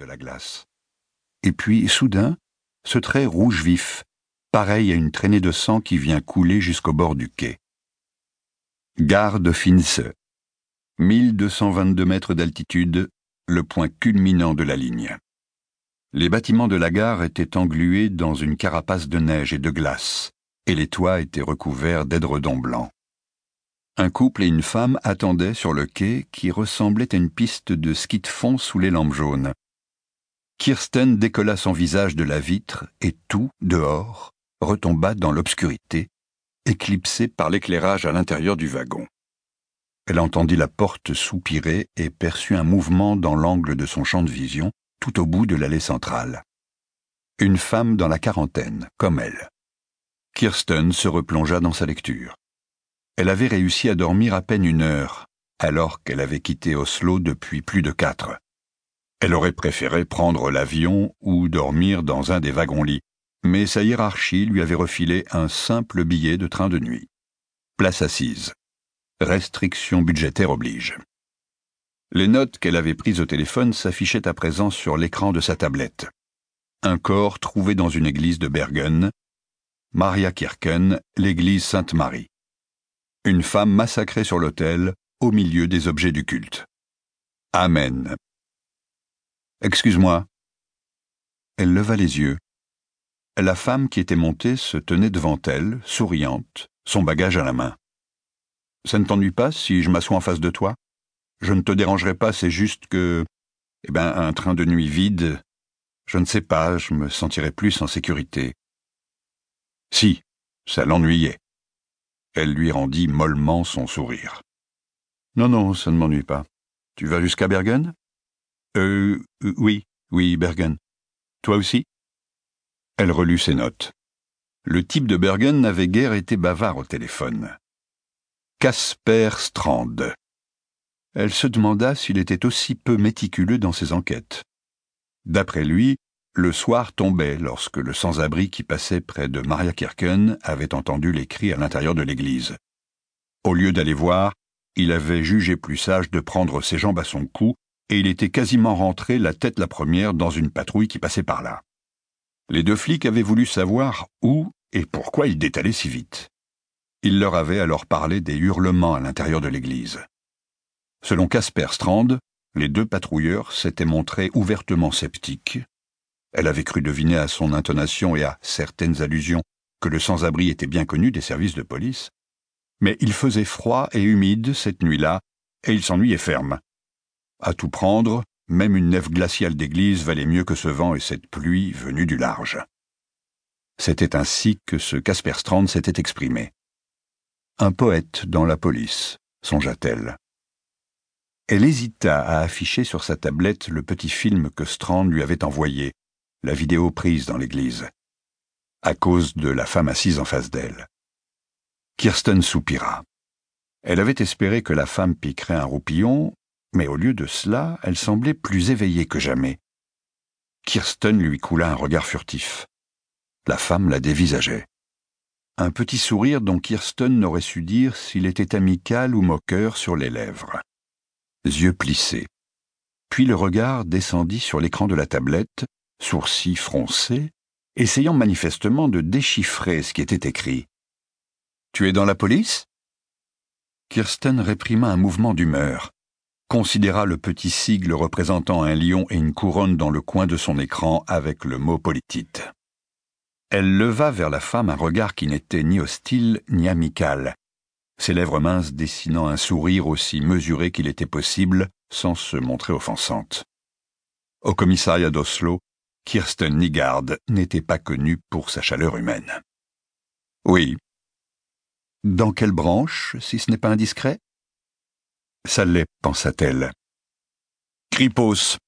de la glace. Et puis, soudain, ce trait rouge vif, pareil à une traînée de sang qui vient couler jusqu'au bord du quai. Gare de Finse. 1222 mètres d'altitude, le point culminant de la ligne. Les bâtiments de la gare étaient englués dans une carapace de neige et de glace, et les toits étaient recouverts d'édredons blancs. Un couple et une femme attendaient sur le quai qui ressemblait à une piste de ski de fond sous les lampes jaunes. Kirsten décolla son visage de la vitre et tout, dehors, retomba dans l'obscurité, éclipsé par l'éclairage à l'intérieur du wagon. Elle entendit la porte soupirer et perçut un mouvement dans l'angle de son champ de vision, tout au bout de l'allée centrale. Une femme dans la quarantaine, comme elle. Kirsten se replongea dans sa lecture. Elle avait réussi à dormir à peine une heure, alors qu'elle avait quitté Oslo depuis plus de quatre. Elle aurait préféré prendre l'avion ou dormir dans un des wagons-lits, mais sa hiérarchie lui avait refilé un simple billet de train de nuit. Place assise. Restriction budgétaire oblige. Les notes qu'elle avait prises au téléphone s'affichaient à présent sur l'écran de sa tablette. Un corps trouvé dans une église de Bergen, Maria Kirken, l'église Sainte-Marie. Une femme massacrée sur l'autel, au milieu des objets du culte. Amen. Excuse-moi. Elle leva les yeux. La femme qui était montée se tenait devant elle, souriante, son bagage à la main. Ça ne t'ennuie pas si je m'assois en face de toi? Je ne te dérangerai pas, c'est juste que. Eh ben, un train de nuit vide. Je ne sais pas, je me sentirais plus en sécurité. Si, ça l'ennuyait. Elle lui rendit mollement son sourire. Non, non, ça ne m'ennuie pas. Tu vas jusqu'à Bergen? Euh, oui, oui, Bergen. Toi aussi? Elle relut ses notes. Le type de Bergen n'avait guère été bavard au téléphone. Casper Strand. Elle se demanda s'il était aussi peu méticuleux dans ses enquêtes. D'après lui, le soir tombait lorsque le sans-abri qui passait près de Maria Kirken avait entendu les cris à l'intérieur de l'église. Au lieu d'aller voir, il avait jugé plus sage de prendre ses jambes à son cou, et il était quasiment rentré la tête la première dans une patrouille qui passait par là. Les deux flics avaient voulu savoir où et pourquoi il détalait si vite. Il leur avait alors parlé des hurlements à l'intérieur de l'église. Selon Casper Strand, les deux patrouilleurs s'étaient montrés ouvertement sceptiques elle avait cru deviner à son intonation et à certaines allusions que le sans-abri était bien connu des services de police. Mais il faisait froid et humide cette nuit-là, et il s'ennuyait ferme. À tout prendre, même une nef glaciale d'église valait mieux que ce vent et cette pluie venue du large. C'était ainsi que ce Casper Strand s'était exprimé. Un poète dans la police, songea-t-elle. Elle hésita à afficher sur sa tablette le petit film que Strand lui avait envoyé, la vidéo prise dans l'église, à cause de la femme assise en face d'elle. Kirsten soupira. Elle avait espéré que la femme piquerait un roupillon, mais au lieu de cela, elle semblait plus éveillée que jamais. Kirsten lui coula un regard furtif. La femme la dévisageait. Un petit sourire dont Kirsten n'aurait su dire s'il était amical ou moqueur sur les lèvres. Yeux plissés. Puis le regard descendit sur l'écran de la tablette, sourcils froncés, essayant manifestement de déchiffrer ce qui était écrit. Tu es dans la police? Kirsten réprima un mouvement d'humeur, considéra le petit sigle représentant un lion et une couronne dans le coin de son écran avec le mot politite. Elle leva vers la femme un regard qui n'était ni hostile ni amical, ses lèvres minces dessinant un sourire aussi mesuré qu'il était possible sans se montrer offensante. Au commissariat d'Oslo, Kirsten Nigard n'était pas connue pour sa chaleur humaine. Oui. Dans quelle branche, si ce n'est pas indiscret? Ça l'est, pensa-t-elle. Kripos,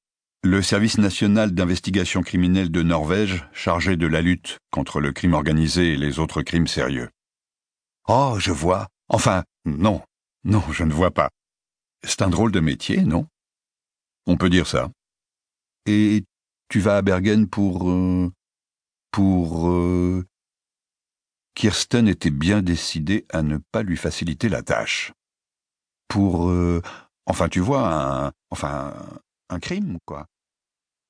le service national d'investigation criminelle de Norvège chargé de la lutte contre le crime organisé et les autres crimes sérieux. Oh, je vois. Enfin, non, non, je ne vois pas. C'est un drôle de métier, non? On peut dire ça. Et tu vas à Bergen pour... Euh, pour... Euh... Kirsten était bien décidée à ne pas lui faciliter la tâche. Pour... Euh, enfin, tu vois, un... enfin, un crime, quoi.